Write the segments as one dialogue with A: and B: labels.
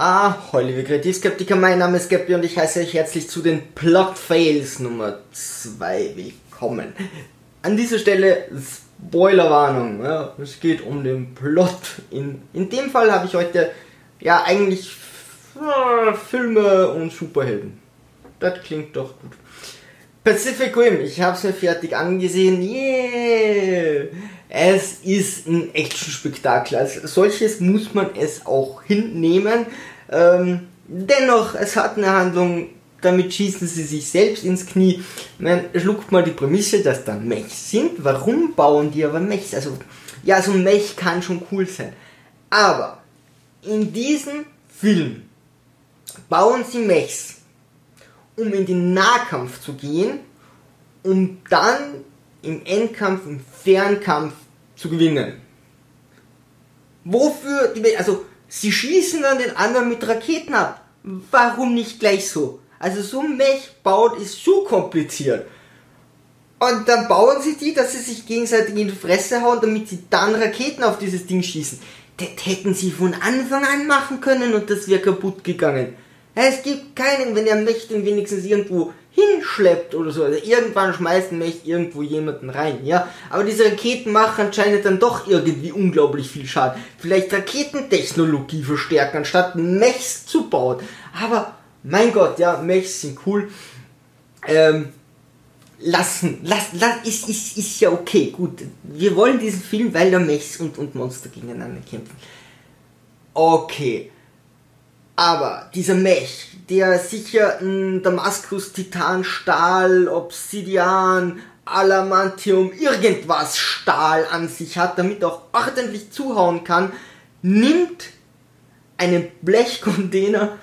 A: Ah, hallo liebe Kreativskeptiker, mein Name ist Gappy und ich heiße euch herzlich zu den Plot Fails Nummer 2 willkommen. An dieser Stelle Spoilerwarnung, ja, es geht um den Plot. In, in dem Fall habe ich heute ja eigentlich Filme und Superhelden. Das klingt doch gut. Pacific Rim, ich habe es mir fertig angesehen. Yeah! Es ist ein Action-Spektakel. Als solches muss man es auch hinnehmen. Ähm, dennoch, es hat eine Handlung, damit schießen sie sich selbst ins Knie. Man schluckt mal die Prämisse, dass da Mechs sind. Warum bauen die aber Mechs? Also, ja, so ein Mech kann schon cool sein. Aber in diesem Film bauen sie Mechs, um in den Nahkampf zu gehen, um dann im Endkampf, im Fernkampf zu gewinnen. Wofür, also sie schießen dann den anderen mit Raketen ab. Warum nicht gleich so? Also so ein Mech baut ist so kompliziert. Und dann bauen sie die, dass sie sich gegenseitig in die Fresse hauen, damit sie dann Raketen auf dieses Ding schießen. Das hätten sie von Anfang an machen können und das wäre kaputt gegangen. Es gibt keinen, wenn er Mech den wenigstens irgendwo hinschleppt oder so. Also irgendwann schmeißt ein Mech irgendwo jemanden rein, ja. Aber diese Raketen machen anscheinend dann doch irgendwie unglaublich viel Schaden. Vielleicht Raketentechnologie verstärken, anstatt Mechs zu bauen. Aber, mein Gott, ja, Mechs sind cool. Ähm, lassen, lass, lass, ist, ist, ist ja okay, gut. Wir wollen diesen Film, weil da Mechs und, und Monster gegeneinander kämpfen. Okay. Aber dieser Mech, der sicher ein Damaskus, Titan, Stahl, Obsidian, Alamantium, irgendwas Stahl an sich hat, damit auch ordentlich zuhauen kann, nimmt einen Blechcontainer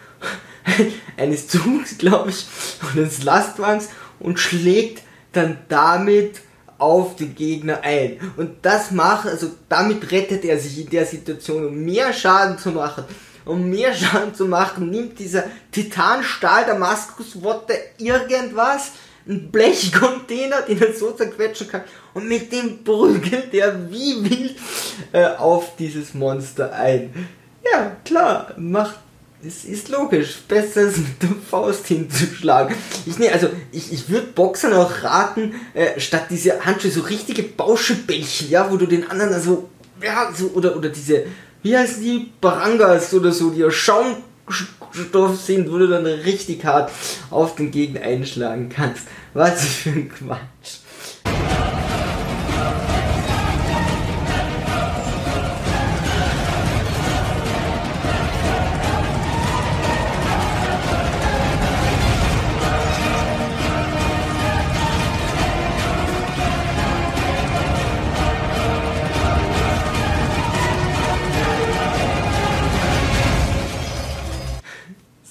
A: eines Zugs, glaube ich, und eines Lastwagens und schlägt dann damit auf den Gegner ein. Und das macht, also damit rettet er sich in der Situation, um mehr Schaden zu machen um mehr Schaden zu machen, nimmt dieser Titanstahl Damaskuswotte irgendwas, ein Blechcontainer, den er so zerquetschen kann, und mit dem prügelt er wie wild äh, auf dieses Monster ein. Ja, klar, macht es ist logisch, besser als mit der Faust hinzuschlagen. Ich ne, also ich, ich würde Boxern auch raten, äh, statt diese Handschuhe so richtige Bauschebällchen, ja, wo du den anderen also ja, so oder oder diese wie heißen die? Barangas oder so, die Schaumstoff sind, wo du dann richtig hart auf den Gegner einschlagen kannst. Was für ein Quatsch.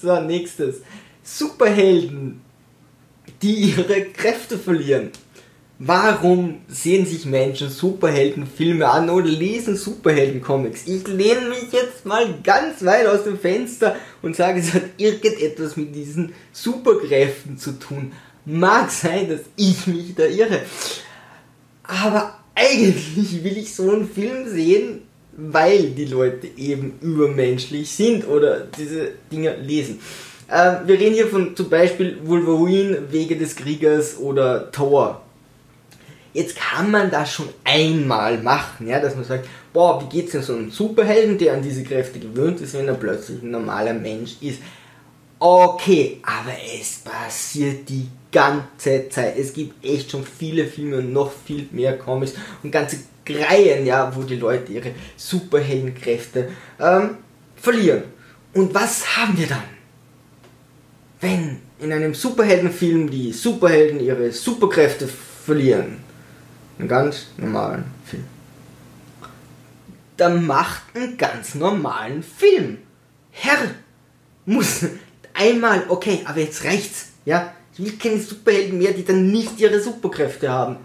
A: So, nächstes. Superhelden, die ihre Kräfte verlieren. Warum sehen sich Menschen Superheldenfilme an oder lesen Superheldencomics? Ich lehne mich jetzt mal ganz weit aus dem Fenster und sage, es hat irgendetwas mit diesen Superkräften zu tun. Mag sein, dass ich mich da irre. Aber eigentlich will ich so einen Film sehen, weil die Leute eben übermenschlich sind oder diese Dinge lesen. Ähm, wir reden hier von zum Beispiel Wolverine, Wege des Kriegers oder Thor. Jetzt kann man das schon einmal machen, ja, dass man sagt, boah, wie geht's denn so einem Superhelden, der an diese Kräfte gewöhnt ist, wenn er plötzlich ein normaler Mensch ist. Okay, aber es passiert die ganze Zeit. Es gibt echt schon viele Filme und noch viel mehr Comics und ganze Reihen, ja, wo die Leute ihre Superheldenkräfte ähm, verlieren. Und was haben wir dann? Wenn in einem Superheldenfilm die Superhelden ihre Superkräfte verlieren. Einen ganz normalen Film. Dann macht einen ganz normalen Film. Herr, muss einmal, okay, aber jetzt reicht's, ja? Ich will keine Superhelden mehr, die dann nicht ihre Superkräfte haben.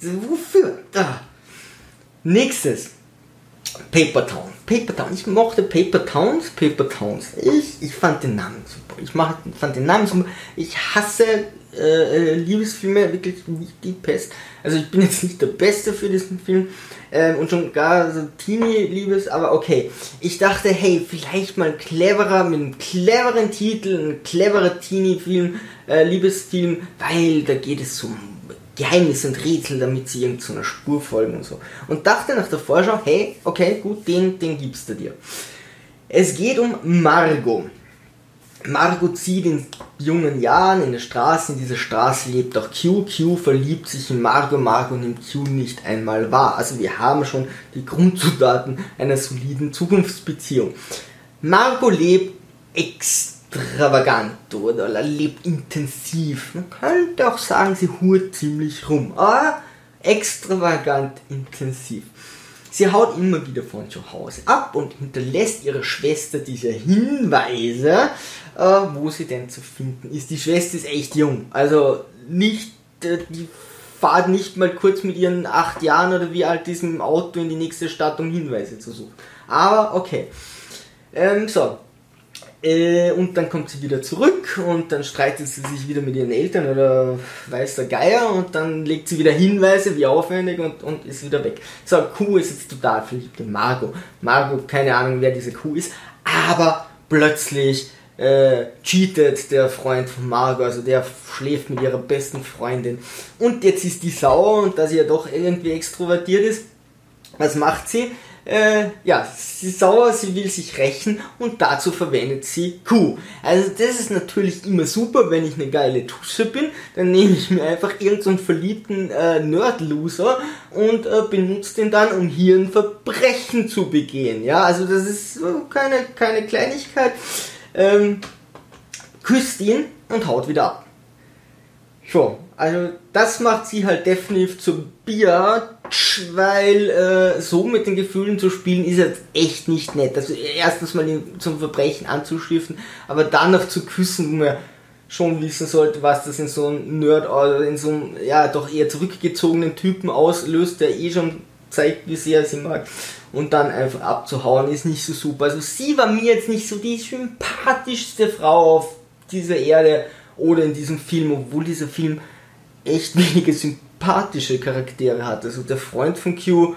A: Wofür? Da. Nächstes. Paper Town. Paper Town. Ich mochte Paper Towns. Paper Towns. Ich, ich fand den Namen super. Ich mach, fand den Namen super. Ich hasse äh, Liebesfilme wirklich nicht die Pest. Also ich bin jetzt nicht der Beste für diesen Film ähm, und schon gar so Teenie-Liebes, aber okay. Ich dachte, hey, vielleicht mal cleverer, mit einem cleveren Titel, ein cleverer Teenie-Film, äh, Liebesfilm, weil da geht es um Geheimnis und Rätsel, damit sie irgendeiner Spur folgen und so. Und dachte nach der Vorschau, hey, okay, gut, den, den gibst du dir. Es geht um Margot. Margot zieht in jungen Jahren in der Straße, in dieser Straße lebt auch Q. Q verliebt sich in Margot, Margot nimmt Q nicht einmal wahr. Also wir haben schon die Grundzutaten einer soliden Zukunftsbeziehung. Margot lebt extravagant oder lebt intensiv. Man könnte auch sagen, sie hurt ziemlich rum. Aber extravagant intensiv. Sie haut immer wieder von zu Hause ab und hinterlässt ihrer Schwester diese Hinweise, äh, wo sie denn zu finden ist. Die Schwester ist echt jung, also nicht, äh, die fahrt nicht mal kurz mit ihren acht Jahren oder wie alt diesem Auto in die nächste Stadt, um Hinweise zu suchen. Aber okay. Ähm, so, äh, und dann kommt sie wieder zurück und dann streitet sie sich wieder mit ihren Eltern oder weiß der Geier und dann legt sie wieder Hinweise, wie aufwendig und, und ist wieder weg. So, Kuh ist jetzt total verliebt in Margot. Margot, keine Ahnung, wer diese Kuh ist, aber plötzlich äh, cheatet der Freund von Margot, also der schläft mit ihrer besten Freundin. Und jetzt ist die sauer und da sie ja doch irgendwie extrovertiert ist, was macht sie? Äh, ja, sie ist sauer, sie will sich rächen und dazu verwendet sie Q. Also das ist natürlich immer super, wenn ich eine geile Tusche bin, dann nehme ich mir einfach irgendeinen so verliebten äh, Nerd-Loser und äh, benutze den dann, um hier ein Verbrechen zu begehen. Ja, also das ist keine, keine Kleinigkeit. Ähm, küsst ihn und haut wieder ab. So, also das macht sie halt definitiv zum Biatch, weil äh, so mit den Gefühlen zu spielen ist jetzt echt nicht nett. Also erstens mal ihn zum Verbrechen anzuschriften, aber dann noch zu küssen, wo man schon wissen sollte, was das in so einem Nerd oder in so einem ja doch eher zurückgezogenen Typen auslöst, der eh schon zeigt, wie sehr er sie mag. Und dann einfach abzuhauen ist nicht so super. Also sie war mir jetzt nicht so die sympathischste Frau auf dieser Erde oder in diesem Film, obwohl dieser Film echt wenige sympathische Charaktere hat. Also der Freund von Q,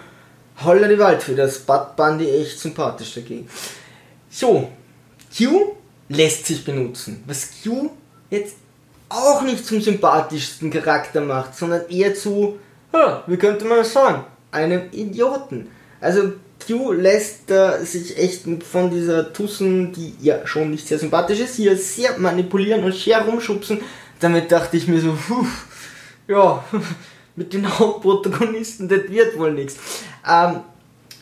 A: holla die Waldfee, das Bud Bundy echt sympathisch dagegen. So, Q lässt sich benutzen. Was Q jetzt auch nicht zum sympathischsten Charakter macht, sondern eher zu, wie könnte man das sagen, einem Idioten. Also Q lässt äh, sich echt von dieser Tussen, die ja schon nicht sehr sympathisch ist, hier sehr manipulieren und sehr rumschubsen. Damit dachte ich mir so, puh, ja, mit den Hauptprotagonisten, das wird wohl nichts. Ähm,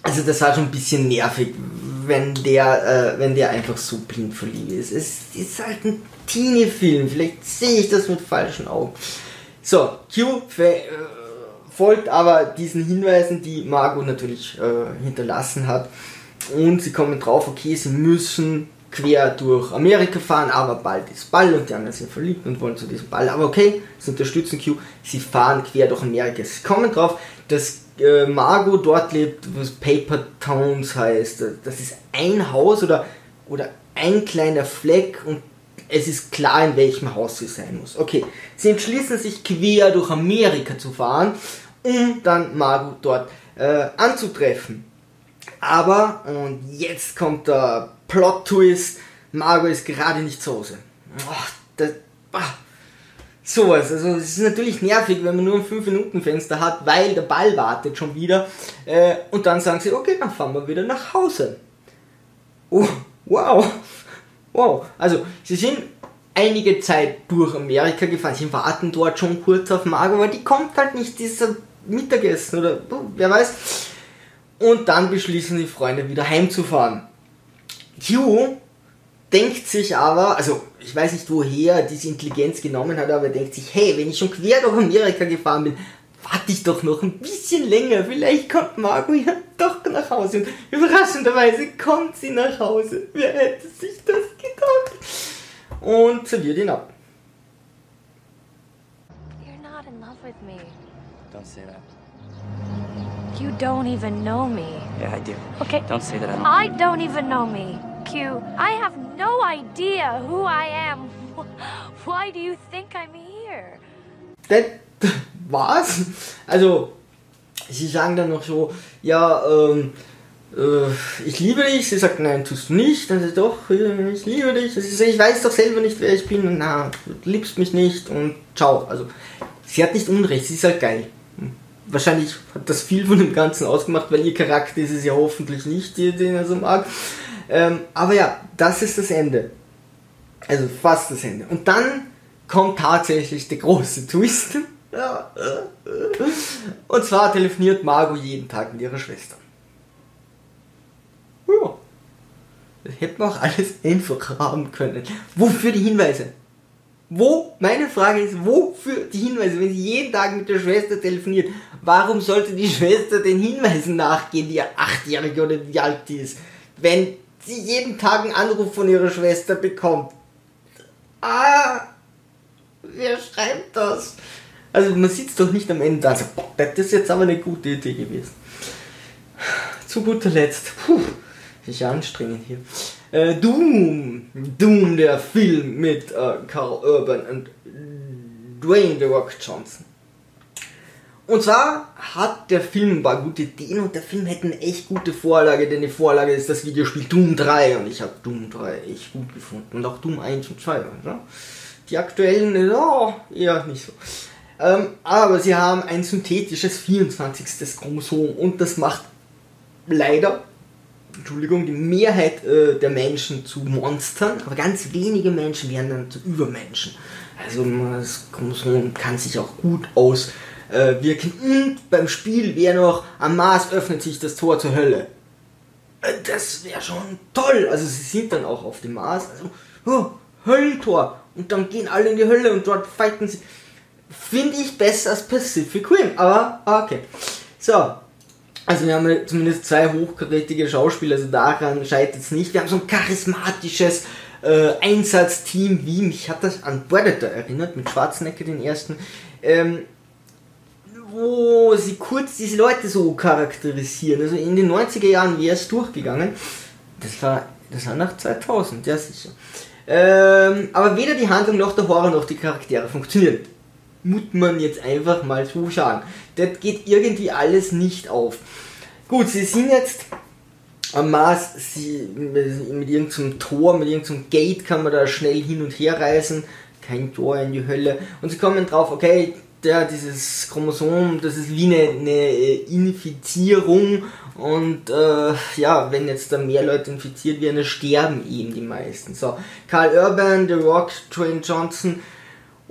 A: also das war schon ein bisschen nervig, wenn der, äh, wenn der einfach so blind verliebt ist. Es ist halt ein Teenie-Film, vielleicht sehe ich das mit falschen Augen. So, Q äh, folgt aber diesen Hinweisen, die Margot natürlich äh, hinterlassen hat. Und sie kommen drauf, okay, sie müssen quer durch Amerika fahren, aber bald ist Ball und die anderen sind verliebt und wollen zu diesem Ball. Aber okay, sie unterstützen Q, sie fahren quer durch Amerika. Sie kommen drauf, dass äh, Margot dort lebt, was Paper Towns heißt. Das ist ein Haus oder, oder ein kleiner Fleck und es ist klar, in welchem Haus sie sein muss. Okay, sie entschließen sich quer durch Amerika zu fahren um dann Margot dort äh, anzutreffen. Aber, und jetzt kommt der Plot-Twist, Margot ist gerade nicht zu Hause. Oh, das, ah, sowas. Also es ist natürlich nervig, wenn man nur ein 5-Minuten-Fenster hat, weil der Ball wartet schon wieder. Äh, und dann sagen sie, okay, dann fahren wir wieder nach Hause. Oh, wow. Wow. Also, sie sind einige Zeit durch Amerika gefahren. Sie warten dort schon kurz auf Margot, weil die kommt halt nicht dieser Mittagessen oder wer weiß. Und dann beschließen die Freunde wieder heimzufahren. Q denkt sich aber, also ich weiß nicht woher diese Intelligenz genommen hat, aber er denkt sich, hey, wenn ich schon quer durch Amerika gefahren bin, warte ich doch noch ein bisschen länger. Vielleicht kommt Margot ja doch nach Hause. Und überraschenderweise kommt sie nach Hause. Wer hätte sich das gedacht? Und serviert ihn ab. You're not in love with me.
B: Don't say that.
C: You don't even know me.
B: Yeah, I do.
C: Okay.
B: Don't say that I don't.
C: I don't even know me.
B: Thank you. I have no idea who I am. Why do you think I'm here?
A: Das war's. Also, sie sagen dann noch so, ja, ähm, äh, ich liebe dich. Sie sagt, nein, tust du nicht. Dann sie, doch, ich liebe dich. Sie sagt, ich weiß doch selber nicht, wer ich bin. Na, du liebst mich nicht. Und ciao. Also, sie hat nicht Unrecht. Sie ist halt geil. Wahrscheinlich hat das viel von dem Ganzen ausgemacht, weil ihr Charakter ist es ja hoffentlich nicht, den er so mag. Ähm, aber ja, das ist das Ende. Also fast das Ende. Und dann kommt tatsächlich der große Twist. Und zwar telefoniert Margot jeden Tag mit ihrer Schwester. Ja. Das hätte man auch alles einfach haben können. Wofür die Hinweise? Wo, meine Frage ist, wofür die Hinweise, wenn sie jeden Tag mit der Schwester telefoniert, warum sollte die Schwester den Hinweisen nachgehen, die ihr Achtjährige oder wie alt die ist, wenn sie jeden Tag einen Anruf von ihrer Schwester bekommt? Ah, wer schreibt das? Also man sitzt doch nicht am Ende also, das ist jetzt aber eine gute Idee gewesen. Zu guter Letzt, puh, ist anstrengend hier. Äh, Doom, Doom, der Film mit äh, Carl Urban und Dwayne The Rock Johnson. Und zwar hat der Film ein paar gute Ideen und der Film hätte eine echt gute Vorlage, denn die Vorlage ist das Videospiel Doom 3 und ich habe Doom 3 echt gut gefunden und auch Doom 1 und 2. Oder? Die aktuellen, oh, eher nicht so. Ähm, aber sie haben ein synthetisches 24. Chromosom und das macht leider Entschuldigung, die Mehrheit äh, der Menschen zu Monstern, aber ganz wenige Menschen werden dann zu Übermenschen. Also das Chromosom kann sich auch gut auswirken. Und beim Spiel wäre noch, am Mars öffnet sich das Tor zur Hölle. Äh, das wäre schon toll. Also sie sind dann auch auf dem Mars. Also, oh, Höllentor. Und dann gehen alle in die Hölle und dort fighten sie. Finde ich besser als Pacific Rim. Aber okay. So, also wir haben zumindest zwei hochkarätige Schauspieler, also daran scheitert es nicht. Wir haben so ein charismatisches äh, Einsatzteam, wie mich hat das an Predator erinnert, mit Schwarzenegger den ersten, ähm, wo sie kurz diese Leute so charakterisieren. Also in den 90er Jahren wäre es durchgegangen. Das war, das war nach 2000, ja sicher. Ähm, aber weder die Handlung noch der Horror noch die Charaktere funktionieren. Muss man jetzt einfach mal so sagen. Das geht irgendwie alles nicht auf. Gut, sie sind jetzt am Mars, sie, mit irgendeinem Tor, mit irgendeinem Gate kann man da schnell hin und her reisen. Kein Tor in die Hölle. Und sie kommen drauf, okay, der, dieses Chromosom, das ist wie eine, eine Infizierung und äh, ja, wenn jetzt da mehr Leute infiziert werden, sterben eben die meisten. So, Carl Urban, The Rock, Dwayne Johnson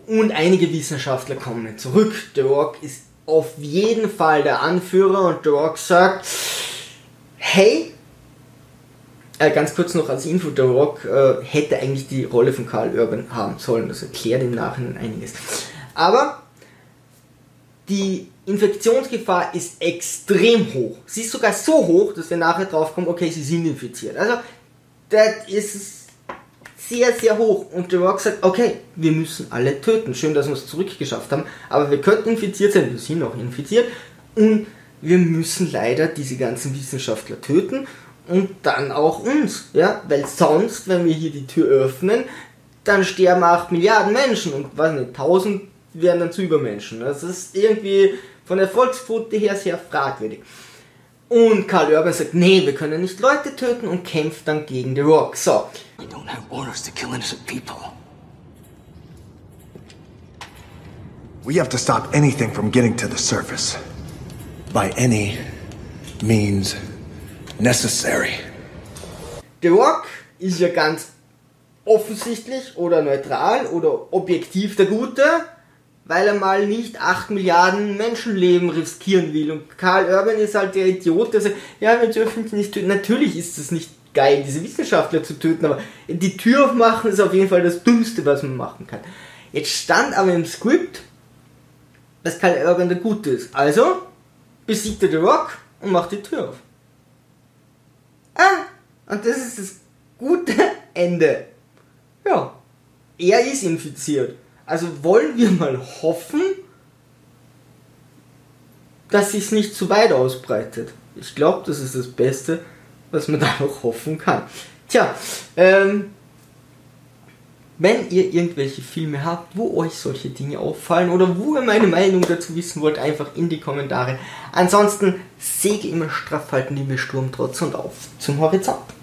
A: und einige Wissenschaftler kommen zurück. The Rock ist auf jeden Fall der Anführer und The Rock sagt, hey, äh, ganz kurz noch als Info, The Rock äh, hätte eigentlich die Rolle von Carl Urban haben sollen, das erklärt im Nachhinein einiges. Aber die Infektionsgefahr ist extrem hoch. Sie ist sogar so hoch, dass wir nachher drauf kommen, okay, sie sind infiziert. Also, das ist sehr, sehr hoch. Und The Rock sagt, okay, wir müssen alle töten. Schön, dass wir es zurückgeschafft haben. Aber wir könnten infiziert sein, wir sind auch infiziert. Und wir müssen leider diese ganzen Wissenschaftler töten. Und dann auch uns. Ja? Weil sonst, wenn wir hier die Tür öffnen, dann sterben 8 Milliarden Menschen. Und was nicht, 1000 werden dann zu Übermenschen. Das ist irgendwie von der Volksquote her sehr fragwürdig. Und Karl Urban sagt, nee, wir können nicht Leute töten und kämpft dann gegen The Rock. So. We don't have orders to kill innocent people.
C: We have to stop anything from getting to the surface. By any means necessary.
A: The Rock ist ja ganz offensichtlich oder neutral oder objektiv der Gute weil er mal nicht 8 Milliarden Menschenleben riskieren will. Und Karl Urban ist halt der Idiot, der sagt, ja, wir dürfen nicht töten. Natürlich ist es nicht geil, diese Wissenschaftler zu töten, aber die Tür aufmachen ist auf jeden Fall das Dümmste, was man machen kann. Jetzt stand aber im Skript, dass Karl Urban der Gute ist. Also besiegt er The Rock und macht die Tür auf. Ah, und das ist das gute Ende. Ja, er ist infiziert. Also wollen wir mal hoffen, dass sich nicht zu weit ausbreitet. Ich glaube, das ist das Beste, was man da noch hoffen kann. Tja, ähm, wenn ihr irgendwelche Filme habt, wo euch solche Dinge auffallen oder wo ihr meine Meinung dazu wissen wollt, einfach in die Kommentare. Ansonsten Säge immer straff halten, liebe Sturmtrotz und auf zum Horizont.